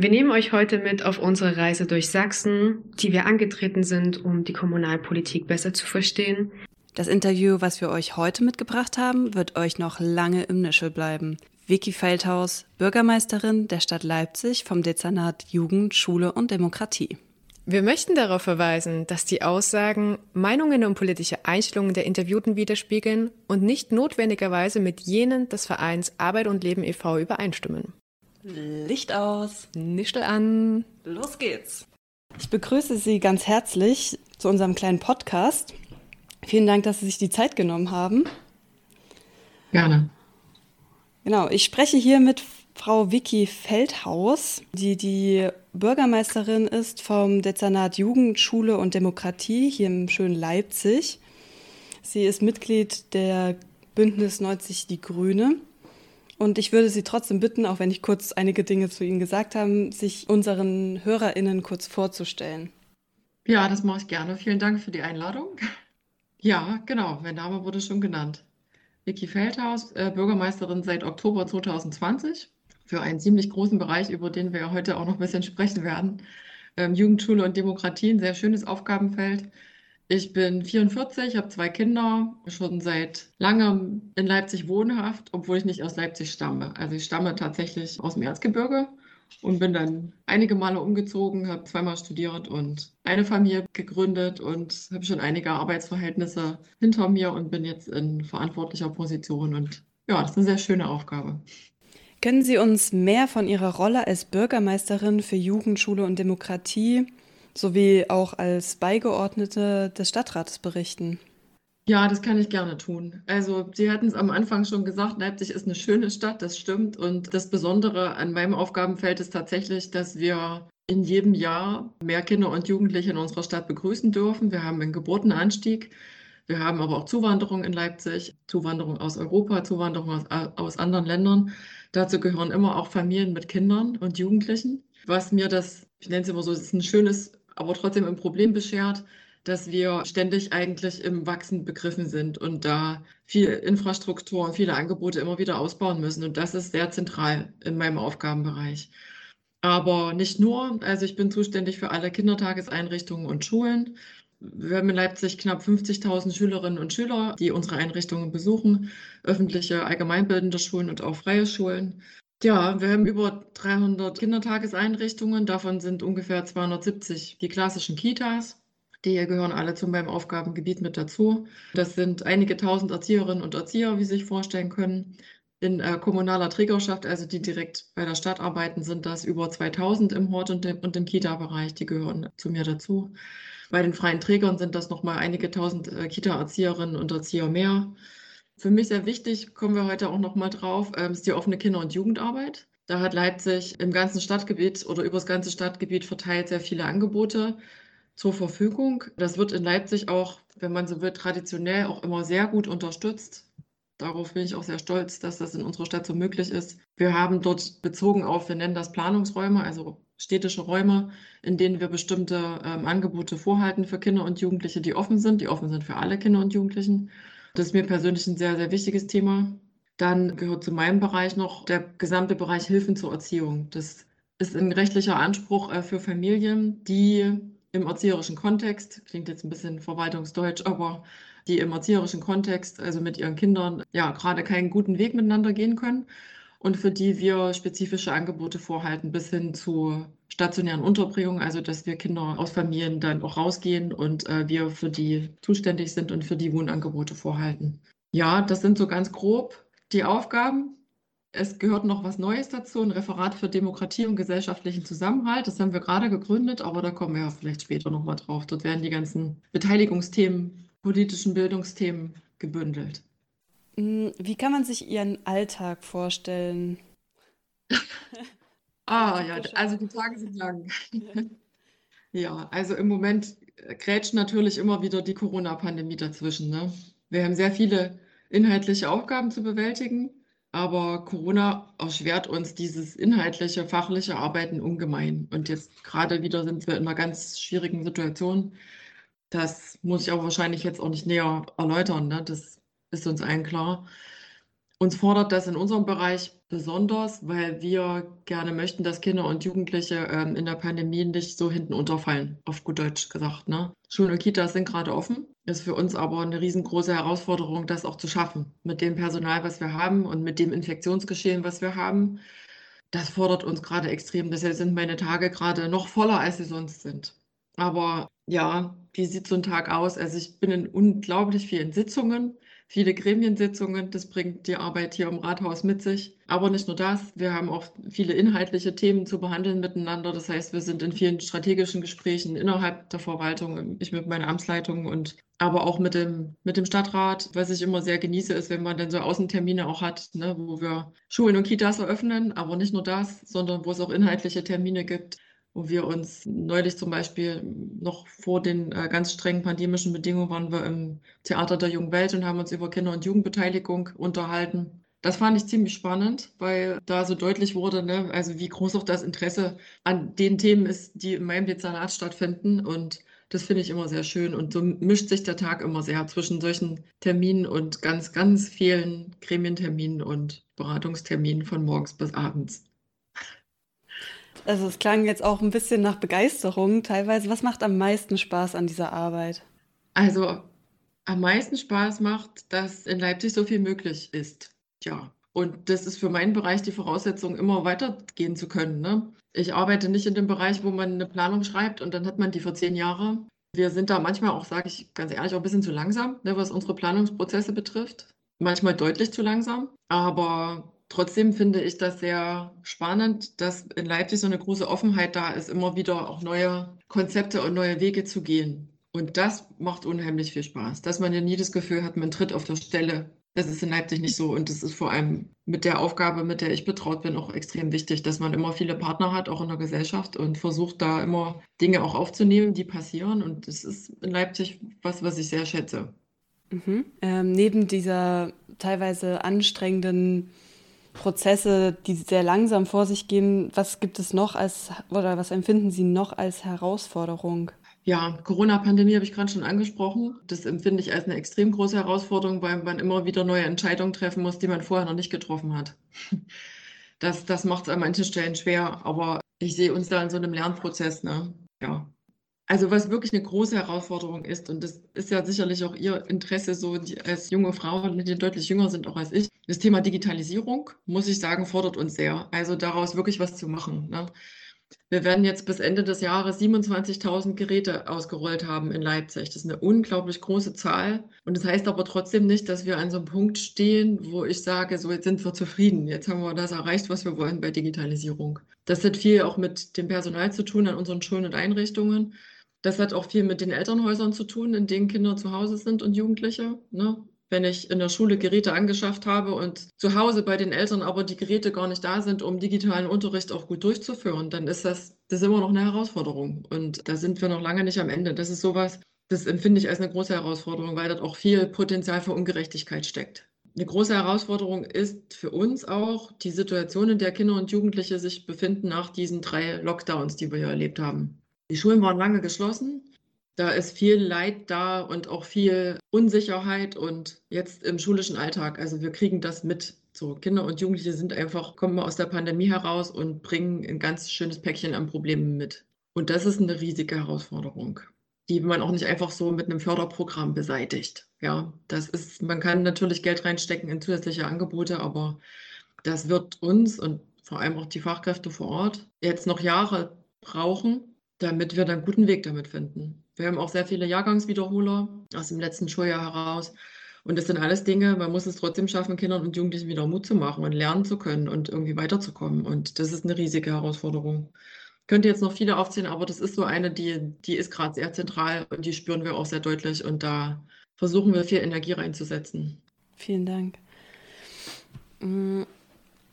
Wir nehmen euch heute mit auf unsere Reise durch Sachsen, die wir angetreten sind, um die Kommunalpolitik besser zu verstehen. Das Interview, was wir euch heute mitgebracht haben, wird euch noch lange im Nischel bleiben. Vicky Feldhaus, Bürgermeisterin der Stadt Leipzig vom Dezernat Jugend, Schule und Demokratie. Wir möchten darauf verweisen, dass die Aussagen Meinungen und politische Einstellungen der Interviewten widerspiegeln und nicht notwendigerweise mit jenen des Vereins Arbeit und Leben e.V. übereinstimmen. Licht aus. Nischel an. Los geht's. Ich begrüße Sie ganz herzlich zu unserem kleinen Podcast. Vielen Dank, dass Sie sich die Zeit genommen haben. Gerne. Genau, ich spreche hier mit Frau Vicky Feldhaus, die die Bürgermeisterin ist vom Dezernat Jugend, Schule und Demokratie hier im schönen Leipzig. Sie ist Mitglied der Bündnis 90 Die Grüne und ich würde Sie trotzdem bitten, auch wenn ich kurz einige Dinge zu Ihnen gesagt habe, sich unseren HörerInnen kurz vorzustellen. Ja, das mache ich gerne. Vielen Dank für die Einladung. Ja, genau, mein Name wurde schon genannt. Vicky Feldhaus, äh, Bürgermeisterin seit Oktober 2020 für einen ziemlich großen Bereich, über den wir heute auch noch ein bisschen sprechen werden. Ähm, Jugendschule und Demokratie, ein sehr schönes Aufgabenfeld. Ich bin 44, habe zwei Kinder, schon seit langem in Leipzig wohnhaft, obwohl ich nicht aus Leipzig stamme. Also ich stamme tatsächlich aus dem Erzgebirge und bin dann einige Male umgezogen, habe zweimal studiert und eine Familie gegründet und habe schon einige Arbeitsverhältnisse hinter mir und bin jetzt in verantwortlicher Position. Und ja, das ist eine sehr schöne Aufgabe. Können Sie uns mehr von Ihrer Rolle als Bürgermeisterin für Jugendschule und Demokratie sowie auch als Beigeordnete des Stadtrates berichten. Ja, das kann ich gerne tun. Also, Sie hatten es am Anfang schon gesagt, Leipzig ist eine schöne Stadt, das stimmt. Und das Besondere an meinem Aufgabenfeld ist tatsächlich, dass wir in jedem Jahr mehr Kinder und Jugendliche in unserer Stadt begrüßen dürfen. Wir haben einen Geburtenanstieg. Wir haben aber auch Zuwanderung in Leipzig, Zuwanderung aus Europa, Zuwanderung aus, aus anderen Ländern. Dazu gehören immer auch Familien mit Kindern und Jugendlichen. Was mir das, ich nenne es immer so, ist ein schönes aber trotzdem ein Problem beschert, dass wir ständig eigentlich im Wachsen begriffen sind und da viel Infrastruktur und viele Angebote immer wieder ausbauen müssen. Und das ist sehr zentral in meinem Aufgabenbereich. Aber nicht nur, also ich bin zuständig für alle Kindertageseinrichtungen und Schulen. Wir haben in Leipzig knapp 50.000 Schülerinnen und Schüler, die unsere Einrichtungen besuchen, öffentliche allgemeinbildende Schulen und auch freie Schulen. Ja, wir haben über 300 Kindertageseinrichtungen. Davon sind ungefähr 270 die klassischen Kitas. Die gehören alle zu meinem Aufgabengebiet mit dazu. Das sind einige tausend Erzieherinnen und Erzieher, wie Sie sich vorstellen können. In äh, kommunaler Trägerschaft, also die direkt bei der Stadt arbeiten, sind das über 2000 im Hort- und, im Kita-Bereich. Die gehören zu mir dazu. Bei den freien Trägern sind das nochmal einige tausend äh, Kita-Erzieherinnen und Erzieher mehr. Für mich sehr wichtig, kommen wir heute auch noch mal drauf, ähm, ist die offene Kinder- und Jugendarbeit. Da hat Leipzig im ganzen Stadtgebiet oder über das ganze Stadtgebiet verteilt sehr viele Angebote zur Verfügung. Das wird in Leipzig auch, wenn man so will, traditionell auch immer sehr gut unterstützt. Darauf bin ich auch sehr stolz, dass das in unserer Stadt so möglich ist. Wir haben dort bezogen auf, wir nennen das Planungsräume, also städtische Räume, in denen wir bestimmte ähm, Angebote vorhalten für Kinder und Jugendliche, die offen sind, die offen sind für alle Kinder und Jugendlichen. Das ist mir persönlich ein sehr, sehr wichtiges Thema. Dann gehört zu meinem Bereich noch der gesamte Bereich Hilfen zur Erziehung. Das ist ein rechtlicher Anspruch äh, für Familien, die im erzieherischen Kontext, klingt jetzt ein bisschen verwaltungsdeutsch, aber die im erzieherischen Kontext, also mit ihren Kindern, ja, gerade keinen guten Weg miteinander gehen können und für die wir spezifische Angebote vorhalten, bis hin zu stationären Unterbringungen, also dass wir Kinder aus Familien dann auch rausgehen und äh, wir für die zuständig sind und für die Wohnangebote vorhalten. Ja, das sind so ganz grob die Aufgaben. Es gehört noch was Neues dazu, ein Referat für Demokratie und gesellschaftlichen Zusammenhalt. Das haben wir gerade gegründet, aber da kommen wir ja vielleicht später nochmal drauf. Dort werden die ganzen Beteiligungsthemen, politischen Bildungsthemen gebündelt. Hm, wie kann man sich Ihren Alltag vorstellen? Ah ja, also die Tage sind lang. Ja, also im Moment grätscht natürlich immer wieder die Corona-Pandemie dazwischen. Ne? Wir haben sehr viele inhaltliche Aufgaben zu bewältigen, aber Corona erschwert uns dieses inhaltliche, fachliche Arbeiten ungemein. Und jetzt gerade wieder sind wir in einer ganz schwierigen Situation. Das muss ich aber wahrscheinlich jetzt auch nicht näher erläutern. Ne? Das ist uns allen klar. Uns fordert das in unserem Bereich besonders, weil wir gerne möchten, dass Kinder und Jugendliche ähm, in der Pandemie nicht so hinten unterfallen, auf gut Deutsch gesagt. Ne? Schulen und Kitas sind gerade offen. Ist für uns aber eine riesengroße Herausforderung, das auch zu schaffen. Mit dem Personal, was wir haben und mit dem Infektionsgeschehen, was wir haben. Das fordert uns gerade extrem. Deshalb sind meine Tage gerade noch voller, als sie sonst sind. Aber ja, wie sieht so ein Tag aus? Also ich bin in unglaublich vielen Sitzungen viele Gremiensitzungen. Das bringt die Arbeit hier im Rathaus mit sich. Aber nicht nur das, wir haben auch viele inhaltliche Themen zu behandeln miteinander. Das heißt, wir sind in vielen strategischen Gesprächen innerhalb der Verwaltung, ich mit meiner Amtsleitung und aber auch mit dem, mit dem Stadtrat. Was ich immer sehr genieße, ist, wenn man dann so Außentermine auch hat, ne, wo wir Schulen und Kitas eröffnen, aber nicht nur das, sondern wo es auch inhaltliche Termine gibt wo wir uns neulich zum Beispiel noch vor den äh, ganz strengen pandemischen Bedingungen waren wir im Theater der Jungen Welt und haben uns über Kinder- und Jugendbeteiligung unterhalten. Das fand ich ziemlich spannend, weil da so deutlich wurde, ne, also wie groß auch das Interesse an den Themen ist, die in meinem Dezernat stattfinden. Und das finde ich immer sehr schön. Und so mischt sich der Tag immer sehr zwischen solchen Terminen und ganz, ganz vielen Gremienterminen und Beratungsterminen von morgens bis abends. Also es klang jetzt auch ein bisschen nach Begeisterung teilweise. Was macht am meisten Spaß an dieser Arbeit? Also am meisten Spaß macht, dass in Leipzig so viel möglich ist. Ja. Und das ist für meinen Bereich die Voraussetzung, immer weitergehen zu können. Ne? Ich arbeite nicht in dem Bereich, wo man eine Planung schreibt und dann hat man die für zehn Jahre. Wir sind da manchmal auch, sage ich ganz ehrlich, auch ein bisschen zu langsam, ne, was unsere Planungsprozesse betrifft. Manchmal deutlich zu langsam. Aber Trotzdem finde ich das sehr spannend, dass in Leipzig so eine große Offenheit da ist, immer wieder auch neue Konzepte und neue Wege zu gehen. Und das macht unheimlich viel Spaß, dass man ja nie das Gefühl hat, man tritt auf der Stelle. Das ist in Leipzig nicht so. Und das ist vor allem mit der Aufgabe, mit der ich betraut bin, auch extrem wichtig, dass man immer viele Partner hat, auch in der Gesellschaft und versucht da immer Dinge auch aufzunehmen, die passieren. Und das ist in Leipzig was, was ich sehr schätze. Mhm. Ähm, neben dieser teilweise anstrengenden Prozesse, die sehr langsam vor sich gehen. Was gibt es noch als oder was empfinden Sie noch als Herausforderung? Ja, Corona-Pandemie habe ich gerade schon angesprochen. Das empfinde ich als eine extrem große Herausforderung, weil man immer wieder neue Entscheidungen treffen muss, die man vorher noch nicht getroffen hat. Das, das macht es an manchen Stellen schwer, aber ich sehe uns da in so einem Lernprozess. Ne? Ja, also was wirklich eine große Herausforderung ist, und das ist ja sicherlich auch Ihr Interesse so die, als junge Frau, die deutlich jünger sind auch als ich, das Thema Digitalisierung, muss ich sagen, fordert uns sehr. Also daraus wirklich was zu machen. Ne? Wir werden jetzt bis Ende des Jahres 27.000 Geräte ausgerollt haben in Leipzig. Das ist eine unglaublich große Zahl. Und das heißt aber trotzdem nicht, dass wir an so einem Punkt stehen, wo ich sage, so jetzt sind wir zufrieden. Jetzt haben wir das erreicht, was wir wollen bei Digitalisierung. Das hat viel auch mit dem Personal zu tun an unseren Schulen und Einrichtungen. Das hat auch viel mit den Elternhäusern zu tun, in denen Kinder zu Hause sind und Jugendliche. Ne? Wenn ich in der Schule Geräte angeschafft habe und zu Hause bei den Eltern aber die Geräte gar nicht da sind, um digitalen Unterricht auch gut durchzuführen, dann ist das, das ist immer noch eine Herausforderung. Und da sind wir noch lange nicht am Ende. Das ist sowas, das empfinde ich als eine große Herausforderung, weil dort auch viel Potenzial für Ungerechtigkeit steckt. Eine große Herausforderung ist für uns auch die Situation, in der Kinder und Jugendliche sich befinden nach diesen drei Lockdowns, die wir hier erlebt haben. Die Schulen waren lange geschlossen. Da ist viel Leid da und auch viel Unsicherheit und jetzt im schulischen Alltag. Also wir kriegen das mit. So Kinder und Jugendliche sind einfach, kommen aus der Pandemie heraus und bringen ein ganz schönes Päckchen an Problemen mit. Und das ist eine riesige Herausforderung, die man auch nicht einfach so mit einem Förderprogramm beseitigt. Ja, das ist, man kann natürlich Geld reinstecken in zusätzliche Angebote, aber das wird uns und vor allem auch die Fachkräfte vor Ort jetzt noch Jahre brauchen, damit wir dann einen guten Weg damit finden. Wir haben auch sehr viele Jahrgangswiederholer aus dem letzten Schuljahr heraus. Und das sind alles Dinge, man muss es trotzdem schaffen, Kindern und Jugendlichen wieder Mut zu machen und lernen zu können und irgendwie weiterzukommen. Und das ist eine riesige Herausforderung. Ich könnte jetzt noch viele aufzählen, aber das ist so eine, die, die ist gerade sehr zentral und die spüren wir auch sehr deutlich. Und da versuchen wir viel Energie reinzusetzen. Vielen Dank. Mm,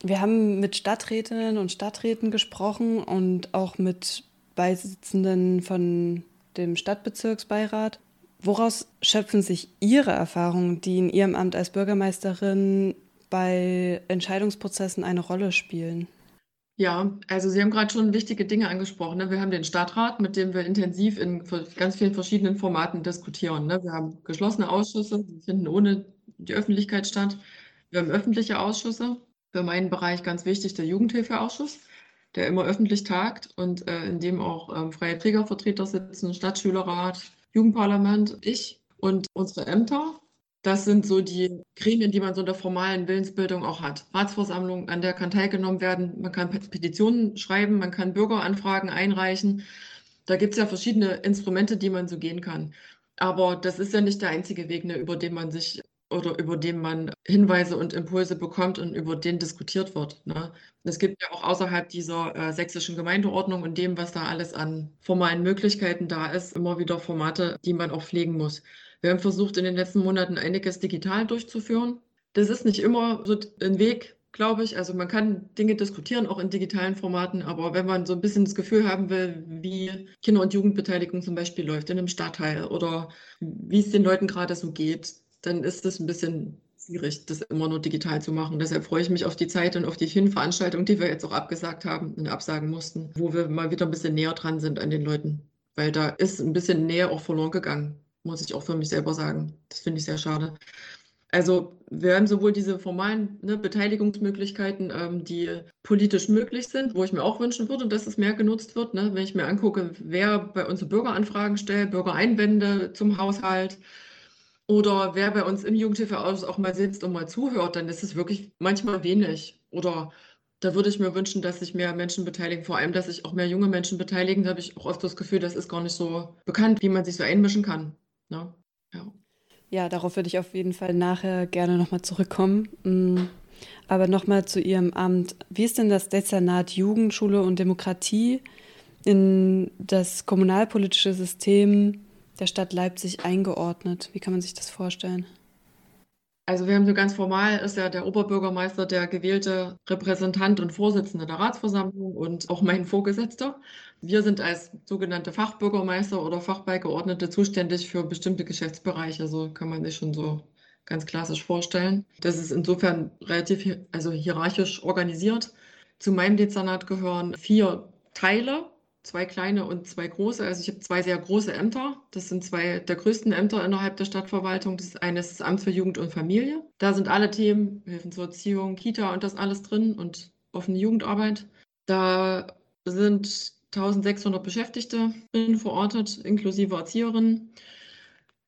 wir haben mit Stadträtinnen und Stadträten gesprochen und auch mit Beisitzenden von dem Stadtbezirksbeirat. Woraus schöpfen sich Ihre Erfahrungen, die in Ihrem Amt als Bürgermeisterin bei Entscheidungsprozessen eine Rolle spielen? Ja, also Sie haben gerade schon wichtige Dinge angesprochen. Ne? Wir haben den Stadtrat, mit dem wir intensiv in ganz vielen verschiedenen Formaten diskutieren. Ne? Wir haben geschlossene Ausschüsse, die finden ohne die Öffentlichkeit statt. Wir haben öffentliche Ausschüsse. Für meinen Bereich ganz wichtig der Jugendhilfeausschuss, der immer öffentlich tagt und äh, in dem auch ähm, freie Trägervertreter sitzen, Stadtschülerrat, Jugendparlament, ich und unsere Ämter. Das sind so die Gremien, die man so in der formalen Willensbildung auch hat. Ratsversammlung, an der kann teilgenommen werden. Man kann Petitionen schreiben, man kann Bürgeranfragen einreichen. Da gibt es ja verschiedene Instrumente, die man so gehen kann. Aber das ist ja nicht der einzige Weg, ne, über den man sich oder über den man Hinweise und Impulse bekommt und über den diskutiert wird. Ne? Es gibt ja auch außerhalb dieser äh, sächsischen Gemeindeordnung und dem, was da alles an formalen Möglichkeiten da ist, immer wieder Formate, die man auch pflegen muss. Wir haben versucht, in den letzten Monaten einiges digital durchzuführen. Das ist nicht immer so ein Weg, glaube ich. Also man kann Dinge diskutieren, auch in digitalen Formaten, aber wenn man so ein bisschen das Gefühl haben will, wie Kinder- und Jugendbeteiligung zum Beispiel läuft in einem Stadtteil oder wie es den Leuten gerade so geht, dann ist es ein bisschen schwierig, das immer nur digital zu machen. Deshalb freue ich mich auf die Zeit und auf die vielen Veranstaltungen, die wir jetzt auch abgesagt haben und absagen mussten, wo wir mal wieder ein bisschen näher dran sind an den Leuten. Weil da ist ein bisschen Nähe auch verloren gegangen muss ich auch für mich selber sagen. Das finde ich sehr schade. Also wir haben sowohl diese formalen ne, Beteiligungsmöglichkeiten, ähm, die politisch möglich sind, wo ich mir auch wünschen würde, dass es mehr genutzt wird. Ne? Wenn ich mir angucke, wer bei uns Bürgeranfragen stellt, Bürgereinwände zum Haushalt oder wer bei uns im Jugendhilfeausschuss auch mal sitzt und mal zuhört, dann ist es wirklich manchmal wenig. Oder da würde ich mir wünschen, dass sich mehr Menschen beteiligen, vor allem, dass sich auch mehr junge Menschen beteiligen. Da habe ich auch oft das Gefühl, das ist gar nicht so bekannt, wie man sich so einmischen kann. Ne? Ja. ja, darauf würde ich auf jeden Fall nachher gerne nochmal zurückkommen. Mm, aber nochmal zu Ihrem Amt. Wie ist denn das Dezernat Jugendschule und Demokratie in das kommunalpolitische System der Stadt Leipzig eingeordnet? Wie kann man sich das vorstellen? Also wir haben so ganz formal ist ja der Oberbürgermeister der gewählte Repräsentant und Vorsitzende der Ratsversammlung und auch mein Vorgesetzter. Wir sind als sogenannte Fachbürgermeister oder Fachbeigeordnete zuständig für bestimmte Geschäftsbereiche. So kann man sich schon so ganz klassisch vorstellen. Das ist insofern relativ also hierarchisch organisiert. Zu meinem Dezernat gehören vier Teile zwei kleine und zwei große. Also ich habe zwei sehr große Ämter. Das sind zwei der größten Ämter innerhalb der Stadtverwaltung. Das eine ist das Amt für Jugend und Familie. Da sind alle Themen, Hilfen zur Erziehung, Kita und das alles drin und offene Jugendarbeit. Da sind 1600 Beschäftigte verortet, inklusive Erzieherinnen.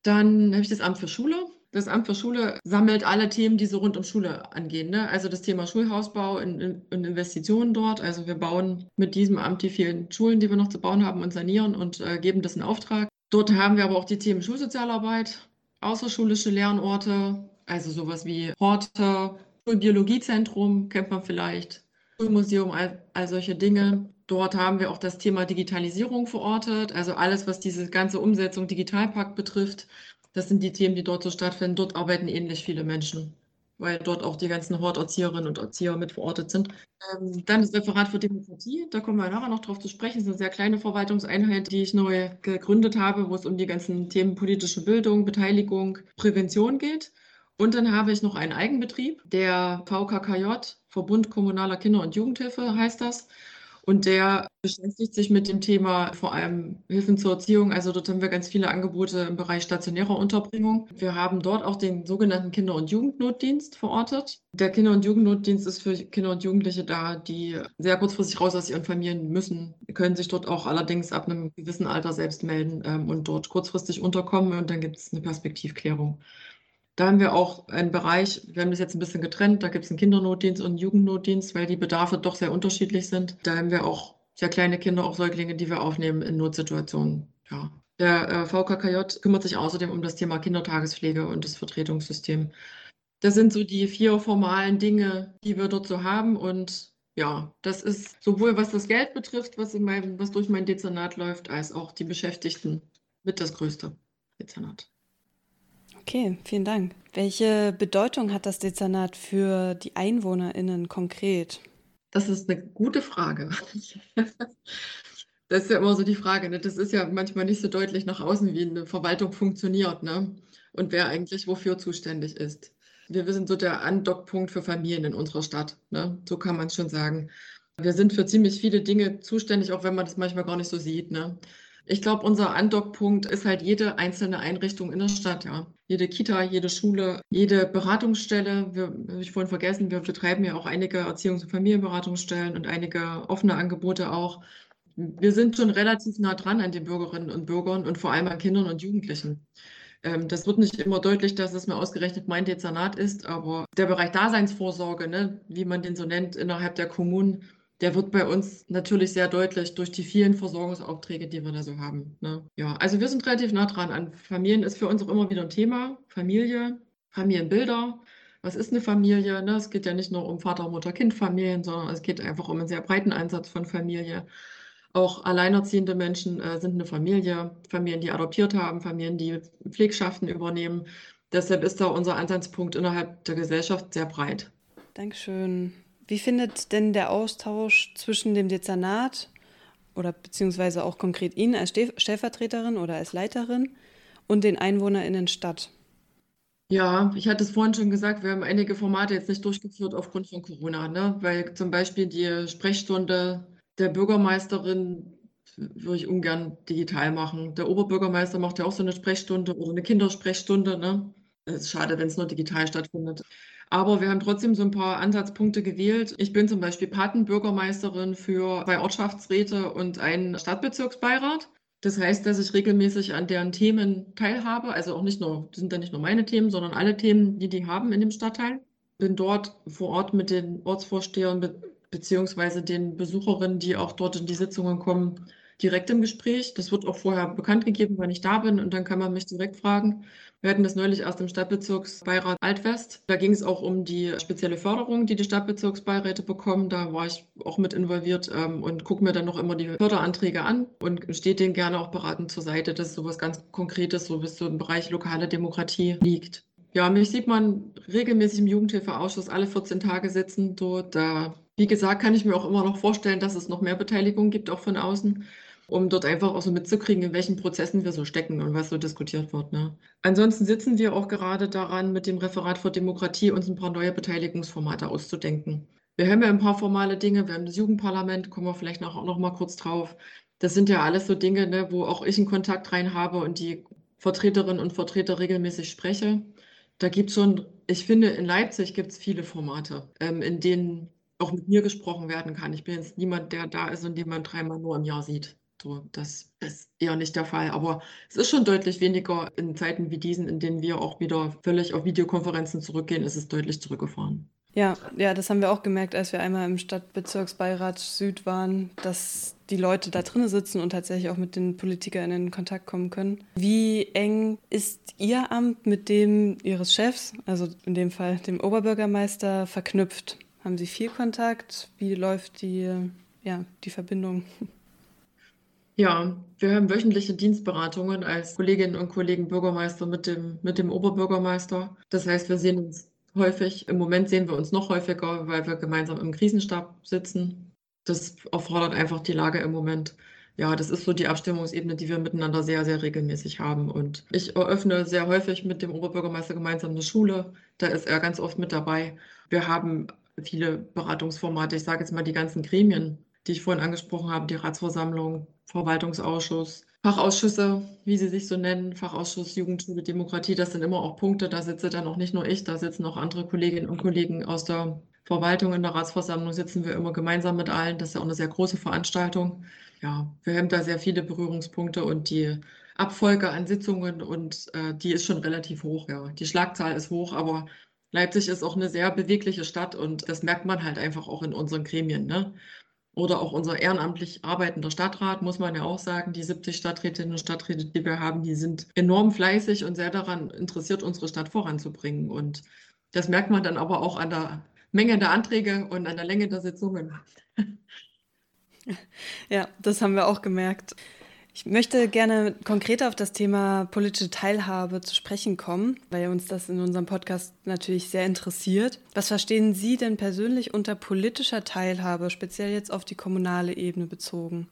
Dann habe ich das Amt für Schule. Das Amt für Schule sammelt alle Themen, die so rund um Schule angehen. Ne? Also das Thema Schulhausbau und, und, Investitionen dort. Also wir bauen mit diesem Amt die vielen Schulen, die wir noch zu bauen haben und sanieren und äh, geben das in Auftrag. Dort haben wir aber auch die Themen Schulsozialarbeit, außerschulische Lernorte, also sowas wie Horte, Schulbiologiezentrum, kennt man vielleicht, Schulmuseum, all, all solche Dinge. Dort haben wir auch das Thema Digitalisierung verortet, also alles, was diese ganze Umsetzung Digitalpakt betrifft. Das sind die Themen, die dort so stattfinden. Dort arbeiten ähnlich viele Menschen, weil dort auch die ganzen Horterzieherinnen und Erzieher mit verortet sind. Ähm, dann das Referat für Demokratie, da kommen wir nachher noch drauf zu sprechen. Das ist eine sehr kleine Verwaltungseinheit, die ich neu gegründet habe, wo es um die ganzen Themen politische Bildung, Beteiligung, Prävention geht. Und dann habe ich noch einen Eigenbetrieb, der VKKJ, Verbund Kommunaler Kinder- und Jugendhilfe heißt das. Und der beschäftigt sich mit dem Thema vor allem Hilfen zur Erziehung. Also dort haben wir ganz viele Angebote im Bereich stationärer Unterbringung. Wir haben dort auch den sogenannten Kinder- und Jugendnotdienst verortet. Der Kinder- und Jugendnotdienst ist für Kinder und Jugendliche da, die sehr kurzfristig raus aus ihren Familien müssen, können sich dort auch allerdings ab einem gewissen Alter selbst melden ähm, und dort kurzfristig unterkommen. Und dann gibt es eine Perspektivklärung. Da haben wir auch einen Bereich, wir haben das jetzt ein bisschen getrennt, da gibt es einen Kindernotdienst und einen Jugendnotdienst, weil die Bedarfe doch sehr unterschiedlich sind. Da haben wir auch sehr kleine Kinder, auch Säuglinge, die wir aufnehmen in Notsituationen. Ja. Der äh, VKKJ kümmert sich außerdem um das Thema Kindertagespflege und das Vertretungssystem. Das sind so die vier formalen Dinge, die wir dort so haben. Und ja, das ist sowohl was das Geld betrifft, was, in meinem, was durch mein Dezernat läuft, als auch die Beschäftigten mit das größte Dezernat. Okay, vielen Dank. Welche Bedeutung hat das Dezernat für die EinwohnerInnen konkret? Das ist eine gute Frage. Das ist ja immer so die Frage, ne? Das ist ja manchmal nicht so deutlich nach außen, wie eine Verwaltung funktioniert, ne? Und wer eigentlich wofür zuständig ist. Wir, sind so der Andockpunkt für Familien in unserer Stadt, ne? So kann man es schon sagen. Wir sind für ziemlich viele Dinge zuständig, auch wenn man das manchmal gar nicht so sieht, ne? Ich glaube, unser Andockpunkt ist halt jede einzelne Einrichtung in der Stadt, ja. Jede Kita, jede Schule, jede Beratungsstelle. Wir, habe ich vorhin vergessen, wir betreiben ja auch einige Erziehungs- und Familienberatungsstellen und einige offene Angebote auch. Wir sind schon relativ nah dran an den Bürgerinnen und Bürgern und vor allem an Kindern und Jugendlichen. Ähm, das wird nicht immer deutlich, dass es mir ausgerechnet mein Dezernat ist, aber der Bereich Daseinsvorsorge, ne, wie man den so nennt, innerhalb der Kommunen, der wird bei uns natürlich sehr deutlich durch die vielen Versorgungsaufträge, die wir da so haben. Ne? Ja, also wir sind relativ nah dran an Familien, ist für uns auch immer wieder ein Thema. Familie, Familienbilder. Was ist eine Familie? Ne? Es geht ja nicht nur um Vater, Mutter, Kind, Familien, sondern es geht einfach um einen sehr breiten Einsatz von Familie. Auch alleinerziehende Menschen äh, sind eine Familie, Familien, die adoptiert haben, Familien, die Pflegschaften übernehmen. Deshalb ist da unser Ansatzpunkt innerhalb der Gesellschaft sehr breit. Dankeschön. Wie findet denn der Austausch zwischen dem Dezernat oder beziehungsweise auch konkret Ihnen als Stellvertreterin oder als Leiterin und den EinwohnerInnen statt? Ja, ich hatte es vorhin schon gesagt, wir haben einige Formate jetzt nicht durchgeführt aufgrund von Corona, ne? Weil zum Beispiel die Sprechstunde der Bürgermeisterin würde ich ungern digital machen. Der Oberbürgermeister macht ja auch so eine Sprechstunde oder eine Kindersprechstunde, ne? Es ist schade, wenn es nur digital stattfindet. Aber wir haben trotzdem so ein paar Ansatzpunkte gewählt. Ich bin zum Beispiel Patenbürgermeisterin für zwei Ortschaftsräte und einen Stadtbezirksbeirat. Das heißt, dass ich regelmäßig an deren Themen teilhabe. Also auch nicht nur, das sind dann nicht nur meine Themen, sondern alle Themen, die die haben in dem Stadtteil. Bin dort vor Ort mit den Ortsvorstehern be beziehungsweise den Besucherinnen, die auch dort in die Sitzungen kommen, direkt im Gespräch. Das wird auch vorher bekannt gegeben, wann ich da bin und dann kann man mich direkt fragen. Wir hatten das neulich erst im Stadtbezirksbeirat Altwest. Da ging es auch um die spezielle Förderung, die die Stadtbezirksbeiräte bekommen. Da war ich auch mit involviert ähm, und gucke mir dann noch immer die Förderanträge an und stehe denen gerne auch beratend zur Seite, dass sowas ganz Konkretes, so bis so im Bereich lokale Demokratie liegt. Ja, mich sieht man regelmäßig im Jugendhilfeausschuss alle 14 Tage sitzen. Dort, da, wie gesagt, kann ich mir auch immer noch vorstellen, dass es noch mehr Beteiligung gibt, auch von außen um dort einfach auch so mitzukriegen, in welchen Prozessen wir so stecken und was so diskutiert wird. Ne? Ansonsten sitzen wir auch gerade daran, mit dem Referat für Demokratie uns ein paar neue Beteiligungsformate auszudenken. Wir haben ja ein paar formale Dinge, wir haben das Jugendparlament, kommen wir vielleicht auch noch mal kurz drauf. Das sind ja alles so Dinge, ne, wo auch ich einen Kontakt rein habe und die Vertreterinnen und Vertreter regelmäßig spreche. Da gibt es schon, ich finde, in Leipzig gibt es viele Formate, ähm, in denen auch mit mir gesprochen werden kann. Ich bin jetzt niemand, der da ist und den man dreimal nur im Jahr sieht. So, das ist eher nicht der Fall. Aber es ist schon deutlich weniger in Zeiten wie diesen, in denen wir auch wieder völlig auf Videokonferenzen zurückgehen, ist es deutlich zurückgefahren. Ja, ja, das haben wir auch gemerkt, als wir einmal im Stadtbezirksbeirat Süd waren, dass die Leute da drinnen sitzen und tatsächlich auch mit den PolitikerInnen in Kontakt kommen können. Wie eng ist Ihr Amt mit dem Ihres Chefs, also in dem Fall dem Oberbürgermeister, verknüpft? Haben Sie viel Kontakt? Wie läuft die, ja, die Verbindung? Ja, wir haben wöchentliche Dienstberatungen als Kolleginnen und Kollegen Bürgermeister mit dem, mit dem Oberbürgermeister. Das heißt, wir sehen uns häufig. Im Moment sehen wir uns noch häufiger, weil wir gemeinsam im Krisenstab sitzen. Das erfordert einfach die Lage im Moment. Ja, das ist so die Abstimmungsebene, die wir miteinander sehr, sehr regelmäßig haben. Und ich eröffne sehr häufig mit dem Oberbürgermeister gemeinsam eine Schule. Da ist er ganz oft mit dabei. Wir haben viele Beratungsformate. Ich sage jetzt mal die ganzen Gremien, die ich vorhin angesprochen habe, die Ratsversammlung, Verwaltungsausschuss, Fachausschüsse, wie sie sich so nennen, Fachausschuss Jugendschule, Demokratie, das sind immer auch Punkte, da sitze dann auch nicht nur ich, da sitzen auch andere Kolleginnen und Kollegen aus der Verwaltung in der Ratsversammlung, sitzen wir immer gemeinsam mit allen. Das ist ja auch eine sehr große Veranstaltung. Ja, wir haben da sehr viele Berührungspunkte und die Abfolge an Sitzungen und äh, die ist schon relativ hoch, ja. Die Schlagzahl ist hoch, aber Leipzig ist auch eine sehr bewegliche Stadt und das merkt man halt einfach auch in unseren Gremien. Ne? Oder auch unser ehrenamtlich arbeitender Stadtrat, muss man ja auch sagen, die 70 Stadträtinnen und Stadträte, die wir haben, die sind enorm fleißig und sehr daran interessiert, unsere Stadt voranzubringen. Und das merkt man dann aber auch an der Menge der Anträge und an der Länge der Sitzungen. Ja, das haben wir auch gemerkt. Ich möchte gerne konkreter auf das Thema politische Teilhabe zu sprechen kommen, weil uns das in unserem Podcast natürlich sehr interessiert. Was verstehen Sie denn persönlich unter politischer Teilhabe, speziell jetzt auf die kommunale Ebene bezogen?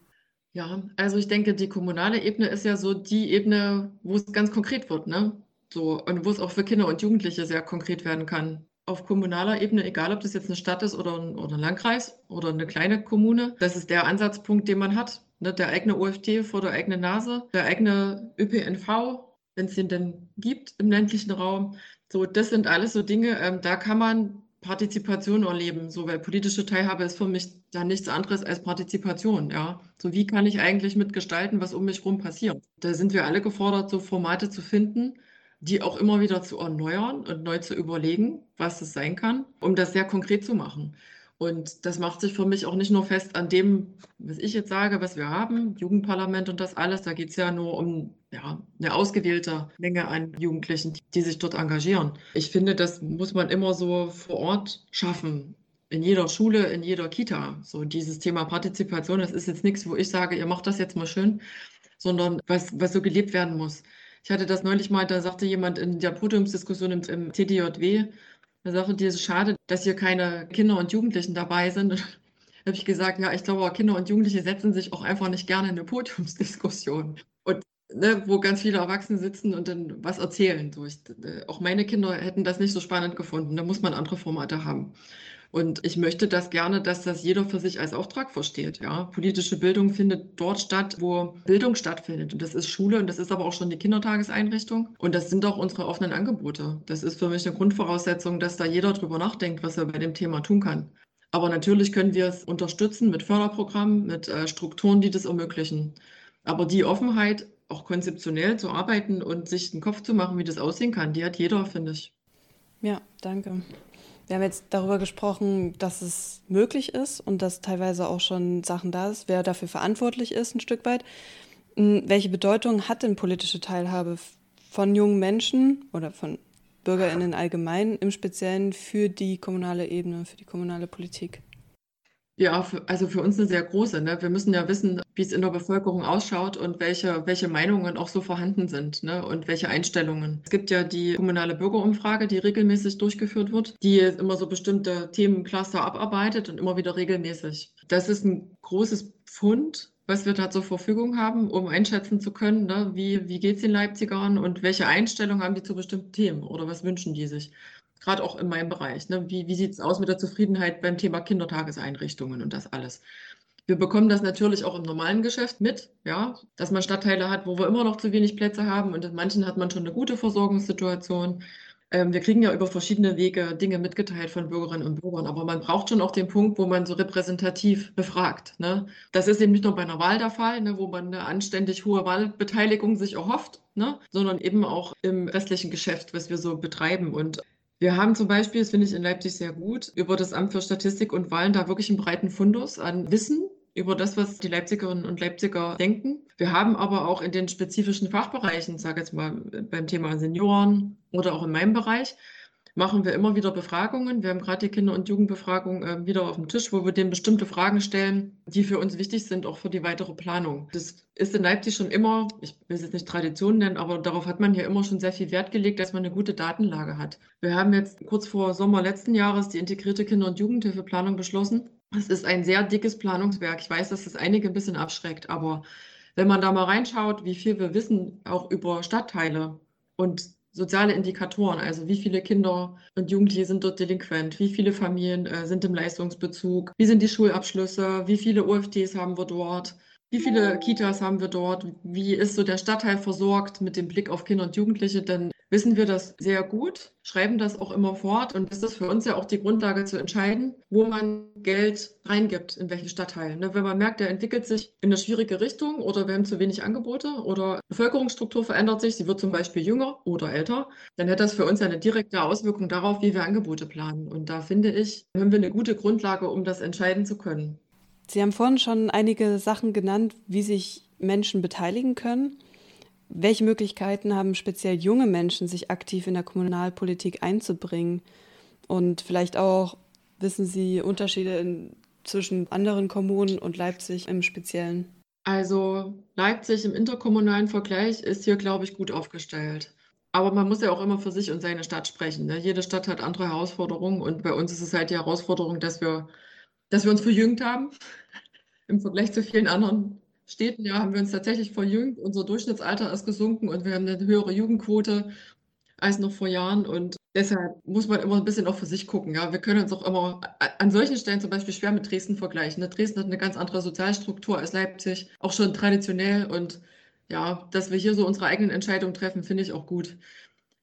Ja, also ich denke, die kommunale Ebene ist ja so die Ebene, wo es ganz konkret wird, ne? So, und wo es auch für Kinder und Jugendliche sehr konkret werden kann. Auf kommunaler Ebene, egal ob das jetzt eine Stadt ist oder ein, oder ein Landkreis oder eine kleine Kommune, das ist der Ansatzpunkt, den man hat. Ne? Der eigene OFT vor der eigenen Nase, der eigene ÖPNV, wenn es den denn gibt im ländlichen Raum. So, das sind alles so Dinge, ähm, da kann man Partizipation erleben, so, weil politische Teilhabe ist für mich da nichts anderes als Partizipation, ja. So, wie kann ich eigentlich mitgestalten, was um mich herum passiert? Da sind wir alle gefordert, so Formate zu finden, die auch immer wieder zu erneuern und neu zu überlegen, was es sein kann, um das sehr konkret zu machen. Und das macht sich für mich auch nicht nur fest an dem, was ich jetzt sage, was wir haben, Jugendparlament und das alles. Da geht es ja nur um ja, eine ausgewählte Menge an Jugendlichen, die sich dort engagieren. Ich finde, das muss man immer so vor Ort schaffen. In jeder Schule, in jeder Kita. So dieses Thema Partizipation, das ist jetzt nichts, wo ich sage, ihr macht das jetzt mal schön, sondern was, was so gelebt werden muss. Ich hatte das neulich mal, da sagte jemand in der Podiumsdiskussion im, im TDJW, da sagte die, ist schade, dass hier keine Kinder und Jugendlichen dabei sind. Da habe ich gesagt, ja, ich glaube, Kinder und Jugendliche setzen sich auch einfach nicht gerne in eine Podiumsdiskussion. Und ne, wo ganz viele Erwachsene sitzen und dann was erzählen. So, ich, äh, auch meine Kinder hätten das nicht so spannend gefunden. Da muss man andere Formate haben. Und ich möchte das gerne, dass das jeder für sich als Auftrag versteht. Ja? Politische Bildung findet dort statt, wo Bildung stattfindet. Und das ist Schule und das ist aber auch schon die Kindertageseinrichtung. Und das sind auch unsere offenen Angebote. Das ist für mich eine Grundvoraussetzung, dass da jeder drüber nachdenkt, was er bei dem Thema tun kann. Aber natürlich können wir es unterstützen mit Förderprogrammen, mit äh, Strukturen, die das ermöglichen. Aber die Offenheit, auch konzeptionell zu arbeiten und sich den Kopf zu machen, wie das aussehen kann, die hat jeder, finde ich. Ja, danke. Wir haben jetzt darüber gesprochen, dass es möglich ist und dass teilweise auch schon Sachen da ist, wer dafür verantwortlich ist, ein Stück weit. Hm, welche Bedeutung hat denn politische Teilhabe von jungen Menschen oder von BürgerInnen allgemein im Speziellen für die kommunale Ebene, für die kommunale Politik? Ja, also für uns eine sehr große. Ne? Wir müssen ja wissen, wie es in der Bevölkerung ausschaut und welche, welche Meinungen auch so vorhanden sind ne? und welche Einstellungen. Es gibt ja die kommunale Bürgerumfrage, die regelmäßig durchgeführt wird, die immer so bestimmte Themencluster abarbeitet und immer wieder regelmäßig. Das ist ein großes Pfund, was wir da zur Verfügung haben, um einschätzen zu können, ne? wie, wie geht es den Leipzigern und welche Einstellungen haben die zu bestimmten Themen oder was wünschen die sich gerade auch in meinem Bereich. Ne? Wie, wie sieht es aus mit der Zufriedenheit beim Thema Kindertageseinrichtungen und das alles? Wir bekommen das natürlich auch im normalen Geschäft mit, ja, dass man Stadtteile hat, wo wir immer noch zu wenig Plätze haben und in manchen hat man schon eine gute Versorgungssituation. Ähm, wir kriegen ja über verschiedene Wege Dinge mitgeteilt von Bürgerinnen und Bürgern, aber man braucht schon auch den Punkt, wo man so repräsentativ befragt. Ne? Das ist eben nicht nur bei einer Wahl der Fall, ne, wo man eine anständig hohe Wahlbeteiligung sich erhofft, ne, sondern eben auch im restlichen Geschäft, was wir so betreiben. Und wir haben zum Beispiel, das finde ich in Leipzig sehr gut, über das Amt für Statistik und Wahlen da wirklich einen breiten Fundus an Wissen über das, was die Leipzigerinnen und Leipziger denken. Wir haben aber auch in den spezifischen Fachbereichen, sage jetzt mal beim Thema Senioren oder auch in meinem Bereich, machen wir immer wieder Befragungen. Wir haben gerade die Kinder- und Jugendbefragung äh, wieder auf dem Tisch, wo wir denen bestimmte Fragen stellen, die für uns wichtig sind, auch für die weitere Planung. Das ist in Leipzig schon immer, ich will es jetzt nicht Tradition nennen, aber darauf hat man hier immer schon sehr viel Wert gelegt, dass man eine gute Datenlage hat. Wir haben jetzt kurz vor Sommer letzten Jahres die integrierte Kinder- und Jugendhilfeplanung beschlossen. Es ist ein sehr dickes Planungswerk. Ich weiß, dass das einige ein bisschen abschreckt, aber wenn man da mal reinschaut, wie viel wir wissen, auch über Stadtteile und soziale Indikatoren, also wie viele Kinder und Jugendliche sind dort delinquent, wie viele Familien äh, sind im Leistungsbezug, wie sind die Schulabschlüsse, wie viele OFTs haben wir dort, wie viele Kitas haben wir dort, wie ist so der Stadtteil versorgt mit dem Blick auf Kinder und Jugendliche, denn wissen wir das sehr gut, schreiben das auch immer fort und das ist für uns ja auch die Grundlage zu entscheiden, wo man Geld reingibt, in welchen Stadtteil. Ne, wenn man merkt, der entwickelt sich in eine schwierige Richtung oder wir haben zu wenig Angebote oder Bevölkerungsstruktur verändert sich, sie wird zum Beispiel jünger oder älter, dann hat das für uns eine direkte Auswirkung darauf, wie wir Angebote planen. Und da finde ich, haben wir eine gute Grundlage, um das entscheiden zu können. Sie haben vorhin schon einige Sachen genannt, wie sich Menschen beteiligen können. Welche Möglichkeiten haben speziell junge Menschen, sich aktiv in der Kommunalpolitik einzubringen? Und vielleicht auch, wissen Sie, Unterschiede in, zwischen anderen Kommunen und Leipzig im Speziellen? Also Leipzig im interkommunalen Vergleich ist hier, glaube ich, gut aufgestellt. Aber man muss ja auch immer für sich und seine Stadt sprechen. Ne? Jede Stadt hat andere Herausforderungen und bei uns ist es halt die Herausforderung, dass wir, dass wir uns verjüngt haben im Vergleich zu vielen anderen Städten ja, haben wir uns tatsächlich verjüngt. Unser Durchschnittsalter ist gesunken und wir haben eine höhere Jugendquote als noch vor Jahren. Und deshalb muss man immer ein bisschen auch für sich gucken. Ja, wir können uns auch immer an solchen Stellen zum Beispiel schwer mit Dresden vergleichen. Ne? Dresden hat eine ganz andere Sozialstruktur als Leipzig, auch schon traditionell. Und ja, dass wir hier so unsere eigenen Entscheidungen treffen, finde ich auch gut.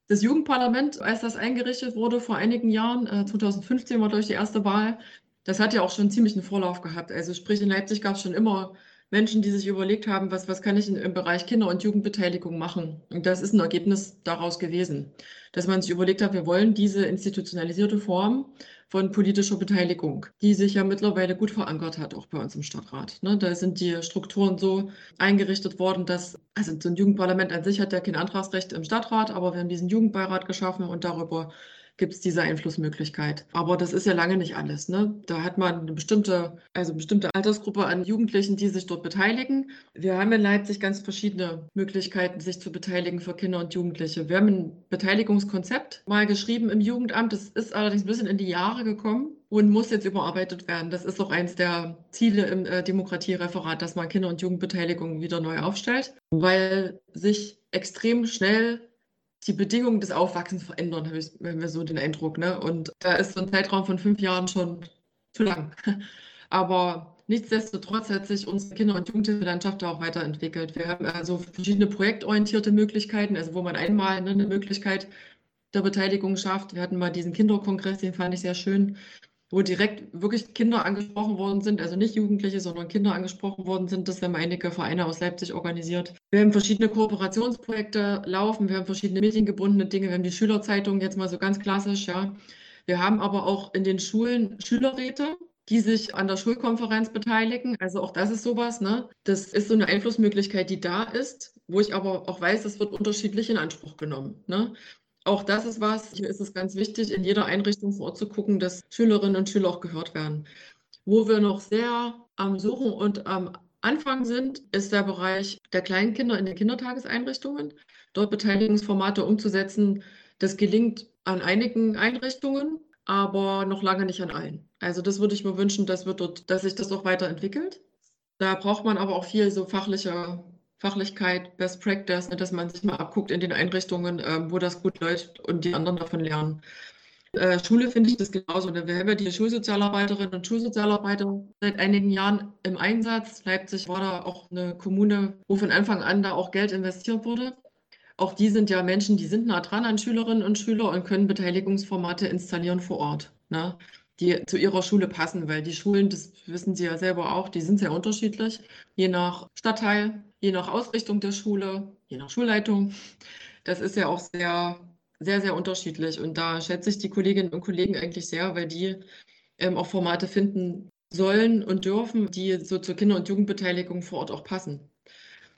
Das Jugendparlament, als das eingerichtet wurde vor einigen Jahren, äh, 2015 war durch die erste Wahl, das hat ja auch schon ziemlich einen Vorlauf gehabt. Also sprich, in Leipzig gab es schon immer Menschen, die sich überlegt haben, was, was kann ich im Bereich Kinder- und Jugendbeteiligung machen. Und das ist ein Ergebnis daraus gewesen, dass man sich überlegt hat, wir wollen diese institutionalisierte Form von politischer Beteiligung, die sich ja mittlerweile gut verankert hat, auch bei uns im Stadtrat. Ne, da sind die Strukturen so eingerichtet worden, dass, also so ein Jugendparlament an sich hat ja kein Antragsrecht im Stadtrat, aber wir haben diesen Jugendbeirat geschaffen und darüber gibt es diese Einflussmöglichkeit. Aber das ist ja lange nicht alles. Ne? Da hat man eine bestimmte, also bestimmte Altersgruppe an Jugendlichen, die sich dort beteiligen. Wir haben in Leipzig ganz verschiedene Möglichkeiten, sich zu beteiligen für Kinder und Jugendliche. Wir haben ein Beteiligungskonzept mal geschrieben im Jugendamt. Das ist allerdings ein bisschen in die Jahre gekommen und muss jetzt überarbeitet werden. Das ist auch eins der Ziele im äh, Demokratiereferat, dass man Kinder- und Jugendbeteiligung wieder neu aufstellt, weil sich extrem schnell die Bedingungen des Aufwachsens verändern, habe ich wir so den Eindruck. Ne? Und da ist so ein Zeitraum von fünf Jahren schon zu lang. Aber nichtsdestotrotz hat sich unsere Kinder- und Jugendhilfelandschaft auch weiterentwickelt. Wir haben also verschiedene projektorientierte Möglichkeiten, also wo man einmal ne, eine Möglichkeit der Beteiligung schafft. Wir hatten mal diesen Kinderkongress, den fand ich sehr schön wo direkt wirklich Kinder angesprochen worden sind, also nicht Jugendliche, sondern Kinder angesprochen worden sind. Das haben einige Vereine aus Leipzig organisiert. Wir haben verschiedene Kooperationsprojekte laufen, wir haben verschiedene mediengebundene Dinge, wir haben die Schülerzeitung jetzt mal so ganz klassisch, ja. Wir haben aber auch in den Schulen Schülerräte, die sich an der Schulkonferenz beteiligen. Also auch das ist sowas, ne? Das ist so eine Einflussmöglichkeit, die da ist, wo ich aber auch weiß, das wird unterschiedlich in Anspruch genommen. Ne? Auch das ist was, hier ist es ganz wichtig, in jeder Einrichtung vor Ort zu gucken, dass Schülerinnen und Schüler auch gehört werden. Wo wir noch sehr am Suchen und am Anfang sind, ist der Bereich der Kleinkinder in den Kindertageseinrichtungen. Dort Beteiligungsformate umzusetzen. Das gelingt an einigen Einrichtungen, aber noch lange nicht an allen. Also das würde ich mir wünschen, dass, wir dort, dass sich das auch weiterentwickelt. Da braucht man aber auch viel so fachliche Fachlichkeit, Best Practice, ne, dass man sich mal abguckt in den Einrichtungen, äh, wo das gut läuft und die anderen davon lernen. Äh, Schule finde ich das genauso. Ne? Wir haben ja die Schulsozialarbeiterinnen und Schulsozialarbeiter seit einigen Jahren im Einsatz. Leipzig war da auch eine Kommune, wo von Anfang an da auch Geld investiert wurde. Auch die sind ja Menschen, die sind nah dran an Schülerinnen und Schüler und können Beteiligungsformate installieren vor Ort. Ne? die zu ihrer Schule passen, weil die Schulen, das wissen Sie ja selber auch, die sind sehr unterschiedlich, je nach Stadtteil, je nach Ausrichtung der Schule, je nach Schulleitung. Das ist ja auch sehr, sehr, sehr unterschiedlich. Und da schätze ich die Kolleginnen und Kollegen eigentlich sehr, weil die ähm, auch Formate finden sollen und dürfen, die so zur Kinder- und Jugendbeteiligung vor Ort auch passen.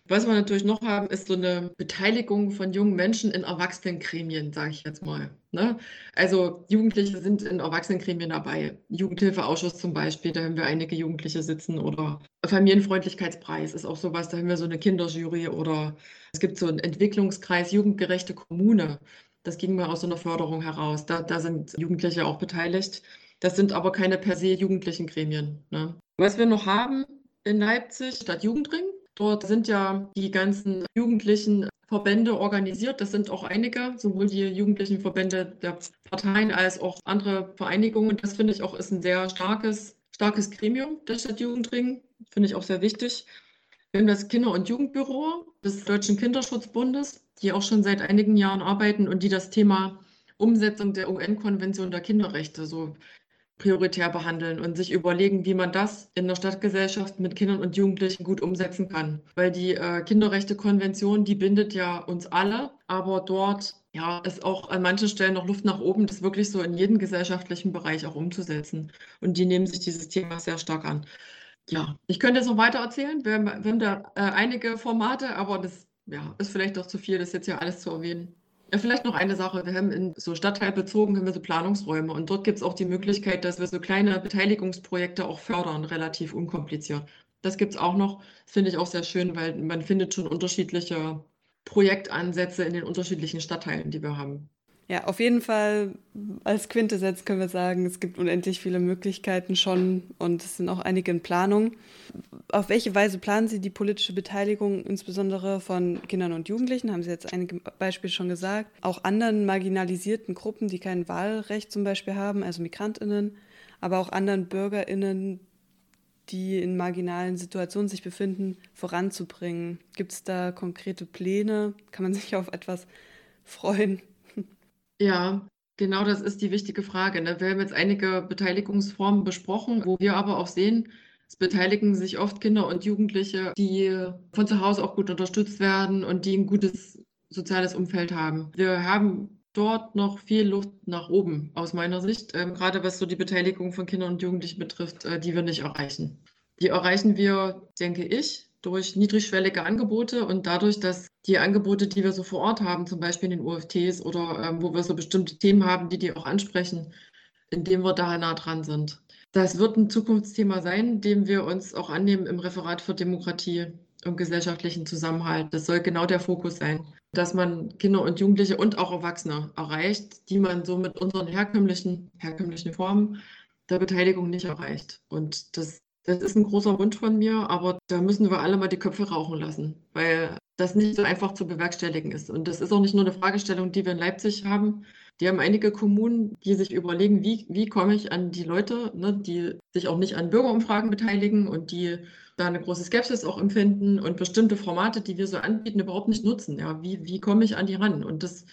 Was wir natürlich noch haben, ist so eine Beteiligung von jungen Menschen in Erwachsenengremien, sage ich jetzt mal. Ne? Also Jugendliche sind in Erwachsenengremien dabei. Jugendhilfeausschuss zum Beispiel, da haben wir einige Jugendliche sitzen oder Familienfreundlichkeitspreis ist auch sowas, da haben wir so eine Kinderjury oder es gibt so einen Entwicklungskreis Jugendgerechte Kommune. Das ging mal aus so einer Förderung heraus. Da, da sind Jugendliche auch beteiligt. Das sind aber keine per se jugendlichen Gremien. Ne? Was wir noch haben in Leipzig, Stadt Jugendring, Dort sind ja die ganzen jugendlichen Verbände organisiert. Das sind auch einige, sowohl die jugendlichen Verbände der Parteien als auch andere Vereinigungen. Das finde ich auch ist ein sehr starkes, starkes Gremium der Stadt Jugendring. Finde ich auch sehr wichtig. Wir haben das Kinder- und Jugendbüro des Deutschen Kinderschutzbundes, die auch schon seit einigen Jahren arbeiten und die das Thema Umsetzung der UN-Konvention der Kinderrechte so prioritär behandeln und sich überlegen, wie man das in der Stadtgesellschaft mit Kindern und Jugendlichen gut umsetzen kann. Weil die äh, Kinderrechtekonvention, die bindet ja uns alle, aber dort ja, ist auch an manchen Stellen noch Luft nach oben, das wirklich so in jedem gesellschaftlichen Bereich auch umzusetzen. Und die nehmen sich dieses Thema sehr stark an. Ja, ich könnte jetzt noch weiter erzählen. Wir wir haben da äh, einige Formate, aber das ja, ist vielleicht auch zu viel, das jetzt hier alles zu erwähnen. Ja, vielleicht noch eine Sache. Wir haben in so stadtteilbezogen haben wir so Planungsräume und dort gibt es auch die Möglichkeit, dass wir so kleine Beteiligungsprojekte auch fördern, relativ unkompliziert. Das gibt es auch noch. Das finde ich auch sehr schön, weil man findet schon unterschiedliche Projektansätze in den unterschiedlichen Stadtteilen, die wir haben. Ja, auf jeden Fall als Quintessenz können wir sagen, es gibt unendlich viele Möglichkeiten schon und es sind auch einige in Planung. Auf welche Weise planen Sie die politische Beteiligung insbesondere von Kindern und Jugendlichen? Haben Sie jetzt einige Beispiele schon gesagt. Auch anderen marginalisierten Gruppen, die kein Wahlrecht zum Beispiel haben, also Migrantinnen, aber auch anderen Bürgerinnen, die in marginalen Situationen sich befinden, voranzubringen. Gibt es da konkrete Pläne? Kann man sich auf etwas freuen? Ja, genau das ist die wichtige Frage. Ne? Wir haben jetzt einige Beteiligungsformen besprochen, wo wir aber auch sehen, es beteiligen sich oft Kinder und Jugendliche, die von zu Hause auch gut unterstützt werden und die ein gutes soziales Umfeld haben. Wir haben dort noch viel Luft nach oben, aus meiner Sicht, ähm, gerade was so die Beteiligung von Kindern und Jugendlichen betrifft, äh, die wir nicht erreichen. Die erreichen wir, denke ich, durch niedrigschwellige Angebote und dadurch, dass die Angebote, die wir so vor Ort haben, zum Beispiel in den UFTs oder ähm, wo wir so bestimmte Themen haben, die die auch ansprechen, indem wir da nah dran sind. Das wird ein Zukunftsthema sein, dem wir uns auch annehmen im Referat für Demokratie und gesellschaftlichen Zusammenhalt. Das soll genau der Fokus sein, dass man Kinder und Jugendliche und auch Erwachsene erreicht, die man so mit unseren herkömmlichen, herkömmlichen Formen der Beteiligung nicht erreicht. Und das das ist ein großer Wunsch von mir, aber da müssen wir alle mal die Köpfe rauchen lassen, weil das nicht so einfach zu bewerkstelligen ist. Und das ist auch nicht nur eine Fragestellung, die wir in Leipzig haben. Die haben einige Kommunen, die sich überlegen, wie, wie komme ich an die Leute, ne, die sich auch nicht an Bürgerumfragen beteiligen und die da eine große Skepsis auch empfinden und bestimmte Formate, die wir so anbieten, überhaupt nicht nutzen. Ja, wie, wie komme ich an die ran? Und das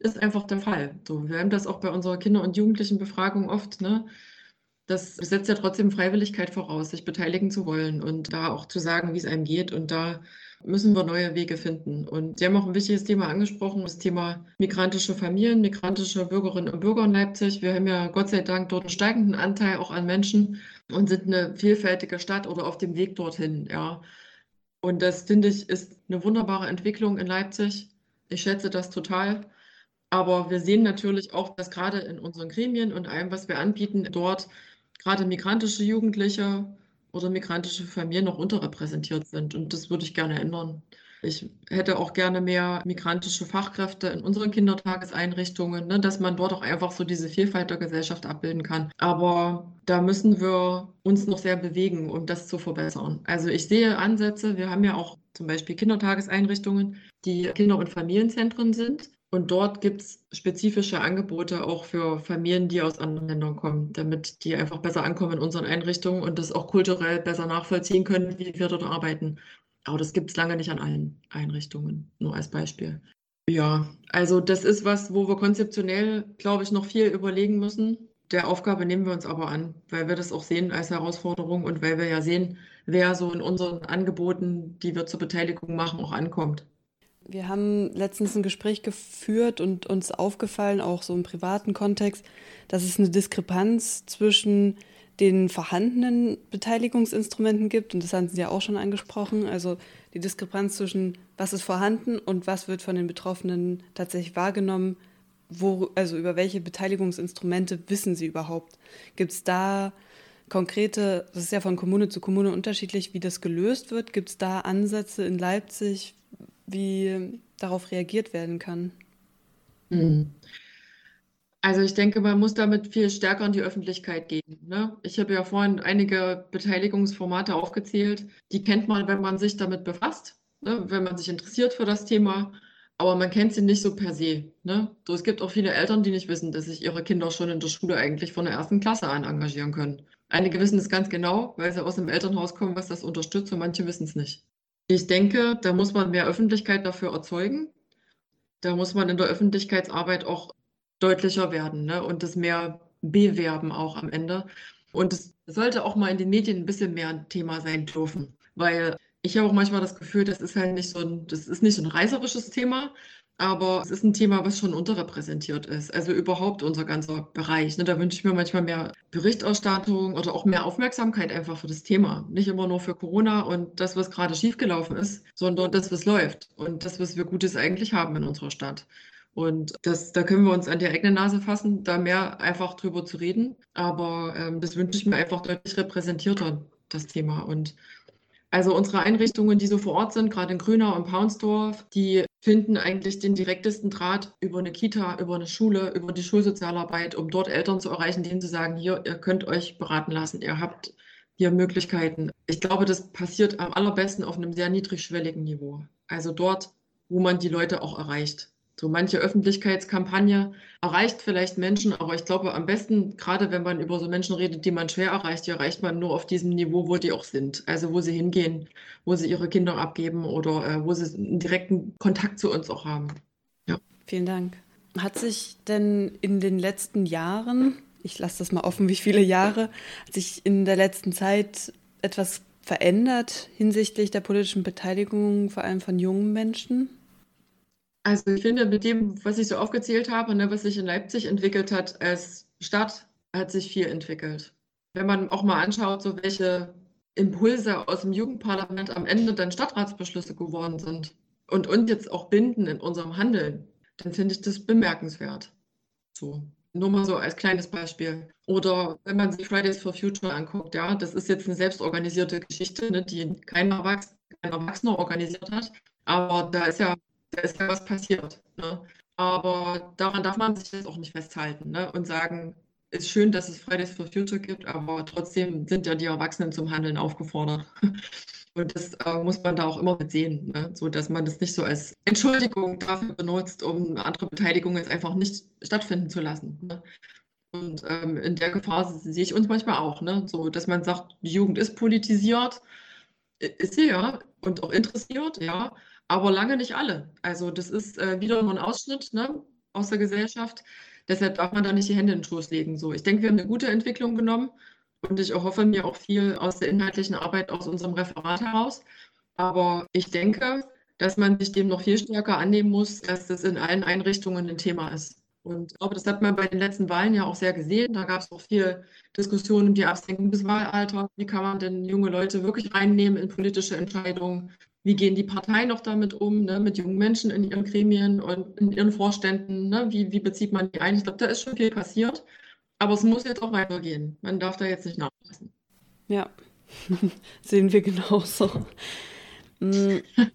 ist einfach der Fall. So, wir haben das auch bei unserer Kinder- und Jugendlichenbefragung oft. Ne? das setzt ja trotzdem Freiwilligkeit voraus, sich beteiligen zu wollen und da auch zu sagen, wie es einem geht. Und da müssen wir neue Wege finden. Und Sie haben auch ein wichtiges Thema angesprochen, das Thema migrantische Familien, migrantische Bürgerinnen und Bürger in Leipzig. Wir haben ja Gott sei Dank dort einen steigenden Anteil auch an Menschen und sind eine vielfältige Stadt oder auf dem Weg dorthin. Ja. Und das finde ich ist eine wunderbare Entwicklung in Leipzig. Ich schätze das total. Aber wir sehen natürlich auch, dass gerade in unseren Gremien und allem, was wir anbieten, dort gerade migrantische Jugendliche oder migrantische Familien noch unterrepräsentiert sind. Und das würde ich gerne ändern. Ich hätte auch gerne mehr migrantische Fachkräfte in unseren Kindertageseinrichtungen, ne, dass man dort auch einfach so diese Vielfalt der Gesellschaft abbilden kann. Aber da müssen wir uns noch sehr bewegen, um das zu verbessern. Also ich sehe Ansätze. Wir haben ja auch zum Beispiel Kindertageseinrichtungen, die Kinder- und Familienzentren sind. Und dort gibt es spezifische Angebote auch für Familien, die aus anderen Ländern kommen, damit die einfach besser ankommen in unseren Einrichtungen und das auch kulturell besser nachvollziehen können, wie wir dort arbeiten. Aber das gibt es lange nicht an allen Einrichtungen, nur als Beispiel. Ja, also das ist was, wo wir konzeptionell, glaube ich, noch viel überlegen müssen. Der Aufgabe nehmen wir uns aber an, weil wir das auch sehen als Herausforderung und weil wir ja sehen, wer so in unseren Angeboten, die wir zur Beteiligung machen, auch ankommt. Wir haben letztens ein Gespräch geführt und uns aufgefallen, auch so im privaten Kontext, dass es eine Diskrepanz zwischen den vorhandenen Beteiligungsinstrumenten gibt. Und das hatten Sie ja auch schon angesprochen. Also die Diskrepanz zwischen, was ist vorhanden und was wird von den Betroffenen tatsächlich wahrgenommen. Wo, also über welche Beteiligungsinstrumente wissen Sie überhaupt? Gibt es da konkrete, das ist ja von Kommune zu Kommune unterschiedlich, wie das gelöst wird. Gibt es da Ansätze in Leipzig, wie darauf reagiert werden kann. Mhm. Also ich denke, man muss damit viel stärker in die Öffentlichkeit gehen. Ne? Ich habe ja vorhin einige Beteiligungsformate aufgezählt. Die kennt man, wenn man sich damit befasst, ne? wenn man sich interessiert für das Thema. Aber man kennt sie nicht so per se. Ne? So, es gibt auch viele Eltern, die nicht wissen, dass sich ihre Kinder schon in der Schule eigentlich von der ersten Klasse an engagieren können. Einige wissen es ganz genau, weil sie aus einem Elternhaus kommen, was das unterstützt, und manche wissen es nicht. Ich denke, da muss man mehr Öffentlichkeit dafür erzeugen. Da muss man in der Öffentlichkeitsarbeit auch deutlicher werden ne? und das mehr bewerben auch am Ende. Und es sollte auch mal in den Medien ein bisschen mehr ein Thema sein dürfen, weil ich habe auch manchmal das Gefühl, das ist halt nicht so ein, das ist nicht so ein reißerisches Thema, aber es ist ein Thema, was schon unterrepräsentiert ist. Also überhaupt unser ganzer Bereich. Ne? Da wünsche ich mir manchmal mehr Berichterstattung oder auch mehr Aufmerksamkeit einfach für das Thema. Nicht immer nur für Corona und das, was gerade schiefgelaufen ist, sondern das, was läuft und das, was wir Gutes eigentlich haben in unserer Stadt. Und das, da können wir uns an die eigene Nase fassen, da mehr einfach drüber zu reden. Aber ähm, das wünsche ich mir einfach deutlich repräsentierter, das Thema. Und Also unsere Einrichtungen, die so vor Ort sind, gerade in Grünau und Paunsdorf, die finden eigentlich den direktesten Draht über eine Kita, über eine Schule, über die Schulsozialarbeit, um dort Eltern zu erreichen, denen zu sagen, hier, ihr könnt euch beraten lassen, ihr habt hier Möglichkeiten. Ich glaube, das passiert am allerbesten auf einem sehr niedrigschwelligen Niveau. Also dort, wo man die Leute auch erreicht. So manche Öffentlichkeitskampagne erreicht vielleicht Menschen, aber ich glaube am besten, gerade wenn man über so Menschen redet, die man schwer erreicht, die erreicht man nur auf diesem Niveau, wo die auch sind. Also wo sie hingehen, wo sie ihre Kinder abgeben oder äh, wo sie einen direkten Kontakt zu uns auch haben. Ja. Vielen Dank. Hat sich denn in den letzten Jahren, ich lasse das mal offen, wie viele Jahre, hat sich in der letzten Zeit etwas verändert hinsichtlich der politischen Beteiligung, vor allem von jungen Menschen? Also ich finde, mit dem, was ich so aufgezählt habe, ne, was sich in Leipzig entwickelt hat als Stadt, hat sich viel entwickelt. Wenn man auch mal anschaut, so welche Impulse aus dem Jugendparlament am Ende dann Stadtratsbeschlüsse geworden sind und uns jetzt auch binden in unserem Handeln, dann finde ich das bemerkenswert. So, nur mal so als kleines Beispiel. Oder wenn man sich Fridays for Future anguckt, ja, das ist jetzt eine selbstorganisierte Geschichte, ne, die kein, Erwachs kein Erwachsener organisiert hat. Aber da ist ja da ist ja was passiert. Ne? Aber daran darf man sich jetzt auch nicht festhalten ne? und sagen, ist schön, dass es Fridays for Future gibt, aber trotzdem sind ja die Erwachsenen zum Handeln aufgefordert. Und das äh, muss man da auch immer mit sehen, ne? so dass man das nicht so als Entschuldigung dafür benutzt, um andere Beteiligung jetzt einfach nicht stattfinden zu lassen. Ne? Und ähm, in der Gefahr sehe ich uns manchmal auch, ne? so dass man sagt, die Jugend ist politisiert, ist sie ja und auch interessiert, ja, aber lange nicht alle. Also das ist äh, wieder nur ein Ausschnitt ne, aus der Gesellschaft. Deshalb darf man da nicht die Hände in den Schoß legen. So, ich denke, wir haben eine gute Entwicklung genommen und ich erhoffe mir auch viel aus der inhaltlichen Arbeit aus unserem Referat heraus. Aber ich denke, dass man sich dem noch viel stärker annehmen muss, dass das in allen Einrichtungen ein Thema ist. Und ich glaube, das hat man bei den letzten Wahlen ja auch sehr gesehen. Da gab es auch viel Diskussionen um die Absenkung des Wahlalters. Wie kann man denn junge Leute wirklich reinnehmen in politische Entscheidungen? Wie gehen die Parteien noch damit um, ne, mit jungen Menschen in ihren Gremien und in ihren Vorständen, ne, wie, wie bezieht man die ein? Ich glaube, da ist schon viel passiert, aber es muss jetzt auch weitergehen. Man darf da jetzt nicht nachlassen. Ja, sehen wir genauso. Mm.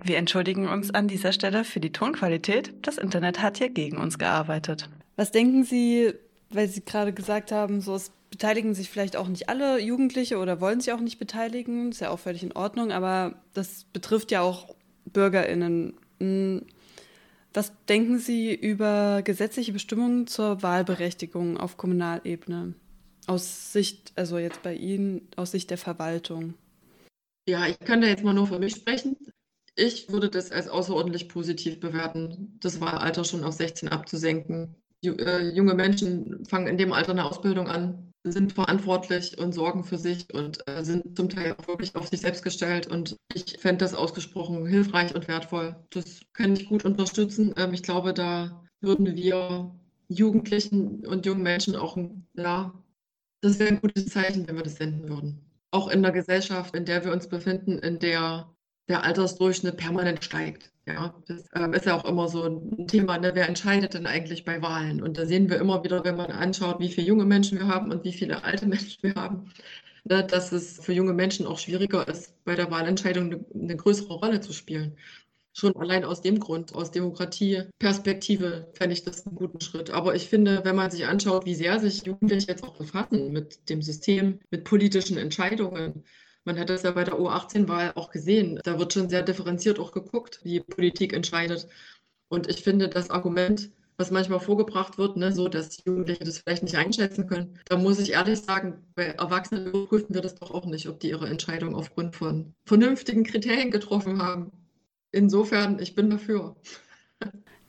Wir entschuldigen uns an dieser Stelle für die Tonqualität. Das Internet hat hier gegen uns gearbeitet. Was denken Sie, weil Sie gerade gesagt haben, so es beteiligen sich vielleicht auch nicht alle Jugendliche oder wollen sich auch nicht beteiligen. Ist ja auch völlig in Ordnung, aber das betrifft ja auch BürgerInnen. Hm, was denken Sie über gesetzliche Bestimmungen zur Wahlberechtigung auf Kommunalebene? Aus Sicht, also jetzt bei Ihnen, aus Sicht der Verwaltung? Ja, ich kann da jetzt mal nur für mich sprechen. Ich würde das als außerordentlich positiv bewerten, das Wahlalter schon auf 16 abzusenken. Äh, junge Menschen fangen in dem Alter eine Ausbildung an, sind verantwortlich und sorgen für sich und äh, sind zum Teil auch wirklich auf sich selbst gestellt. Und ich fände das ausgesprochen hilfreich und wertvoll. Das kann ich gut unterstützen. Ähm, ich glaube, da würden wir Jugendlichen und jungen Menschen auch, ja, das wäre ein gutes Zeichen, wenn wir das senden würden. Auch in der Gesellschaft, in der wir uns befinden, in der der Altersdurchschnitt permanent steigt. Ja, das ähm, ist ja auch immer so ein Thema, ne? wer entscheidet denn eigentlich bei Wahlen? Und da sehen wir immer wieder, wenn man anschaut, wie viele junge Menschen wir haben und wie viele alte Menschen wir haben, ne? dass es für junge Menschen auch schwieriger ist, bei der Wahlentscheidung eine, eine größere Rolle zu spielen. Schon allein aus dem Grund, aus Demokratieperspektive, fände ich das einen guten Schritt. Aber ich finde, wenn man sich anschaut, wie sehr sich Jugendliche jetzt auch befassen mit dem System, mit politischen Entscheidungen, man hat das ja bei der U18-Wahl auch gesehen. Da wird schon sehr differenziert auch geguckt, wie Politik entscheidet. Und ich finde, das Argument, was manchmal vorgebracht wird, ne, so dass Jugendliche das vielleicht nicht einschätzen können, da muss ich ehrlich sagen, bei Erwachsenen überprüfen wir das doch auch nicht, ob die ihre Entscheidung aufgrund von vernünftigen Kriterien getroffen haben. Insofern, ich bin dafür.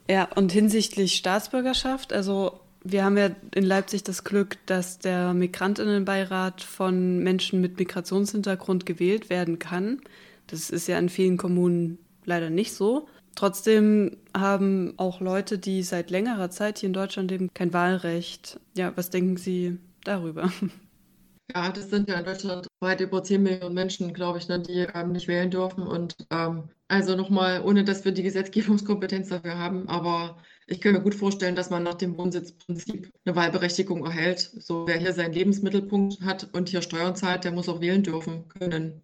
Ja, und hinsichtlich Staatsbürgerschaft, also wir haben ja in Leipzig das Glück, dass der Migrantinnenbeirat von Menschen mit Migrationshintergrund gewählt werden kann. Das ist ja in vielen Kommunen leider nicht so. Trotzdem haben auch Leute, die seit längerer Zeit hier in Deutschland leben, kein Wahlrecht. Ja, was denken Sie darüber? Ja, das sind ja in Deutschland weit über 10 Millionen Menschen, glaube ich, ne, die ähm, nicht wählen dürfen. Und ähm, also nochmal, ohne dass wir die Gesetzgebungskompetenz dafür haben, aber ich kann mir gut vorstellen, dass man nach dem Wohnsitzprinzip eine Wahlberechtigung erhält. So, wer hier seinen Lebensmittelpunkt hat und hier Steuern zahlt, der muss auch wählen dürfen können.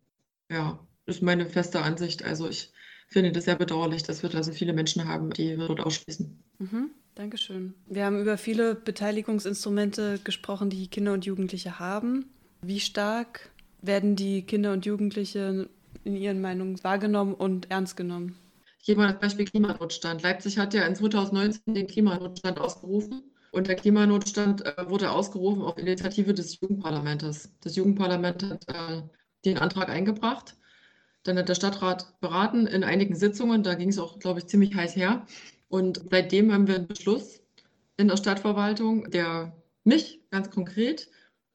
ja, ist meine feste Ansicht. Also ich finde das sehr bedauerlich, dass wir da so viele Menschen haben, die wir dort ausschließen. Mhm. Dankeschön. Wir haben über viele Beteiligungsinstrumente gesprochen, die Kinder und Jugendliche haben. Wie stark werden die Kinder und Jugendliche in ihren Meinungen wahrgenommen und ernst genommen? Mal das Beispiel Klimanotstand. Leipzig hat ja in 2019 den Klimanotstand ausgerufen. Und der Klimanotstand äh, wurde ausgerufen auf Initiative des Jugendparlamentes. Das Jugendparlament hat äh, den Antrag eingebracht. Dann hat der Stadtrat beraten in einigen Sitzungen. Da ging es auch, glaube ich, ziemlich heiß her. Und seitdem haben wir einen Beschluss in der Stadtverwaltung, der mich ganz konkret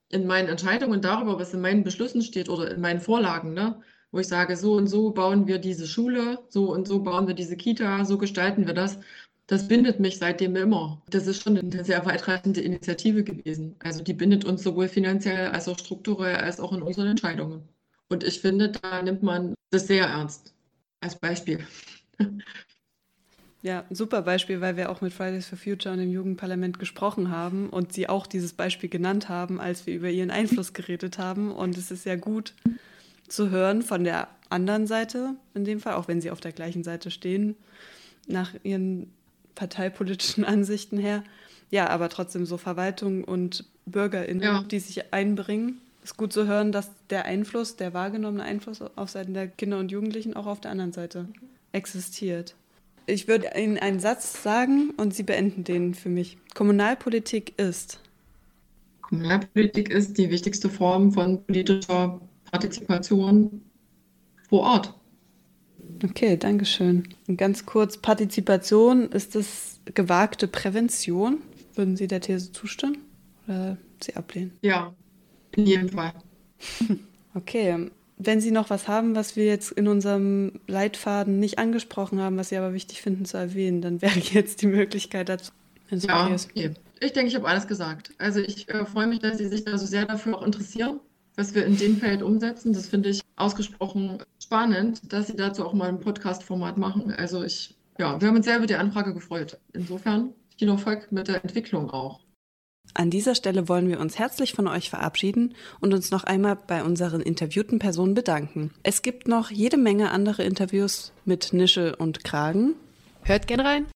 in meinen Entscheidungen darüber, was in meinen Beschlüssen steht oder in meinen Vorlagen, ne, wo ich sage, so und so bauen wir diese Schule, so und so bauen wir diese Kita, so gestalten wir das. Das bindet mich seitdem immer. Das ist schon eine sehr weitreichende Initiative gewesen. Also die bindet uns sowohl finanziell als auch strukturell als auch in unseren Entscheidungen. Und ich finde, da nimmt man das sehr ernst. Als Beispiel. Ja, ein super Beispiel, weil wir auch mit Fridays for Future und dem Jugendparlament gesprochen haben und sie auch dieses Beispiel genannt haben, als wir über ihren Einfluss geredet haben. Und es ist sehr gut zu hören von der anderen Seite in dem Fall, auch wenn sie auf der gleichen Seite stehen, nach ihren parteipolitischen Ansichten her. Ja, aber trotzdem so Verwaltung und BürgerInnen, ja. die sich einbringen. Es ist gut zu hören, dass der Einfluss, der wahrgenommene Einfluss auf Seiten der Kinder und Jugendlichen auch auf der anderen Seite existiert. Ich würde Ihnen einen Satz sagen und Sie beenden den für mich. Kommunalpolitik ist. Kommunalpolitik ist die wichtigste Form von politischer Partizipation vor Ort. Okay, danke schön. Und ganz kurz, Partizipation, ist das gewagte Prävention? Würden Sie der These zustimmen oder Sie ablehnen? Ja, in jedem Fall. Okay, wenn Sie noch was haben, was wir jetzt in unserem Leitfaden nicht angesprochen haben, was Sie aber wichtig finden zu erwähnen, dann wäre jetzt die Möglichkeit dazu. Ja, okay. Ich denke, ich habe alles gesagt. Also ich äh, freue mich, dass Sie sich da so sehr dafür auch interessieren, was wir in dem Feld umsetzen. Das finde ich ausgesprochen spannend, dass Sie dazu auch mal ein Podcast-Format machen. Also ich, ja, wir haben uns sehr über die Anfrage gefreut. Insofern viel Erfolg mit der Entwicklung auch. An dieser Stelle wollen wir uns herzlich von euch verabschieden und uns noch einmal bei unseren interviewten Personen bedanken. Es gibt noch jede Menge andere Interviews mit Nische und Kragen. Hört gern rein.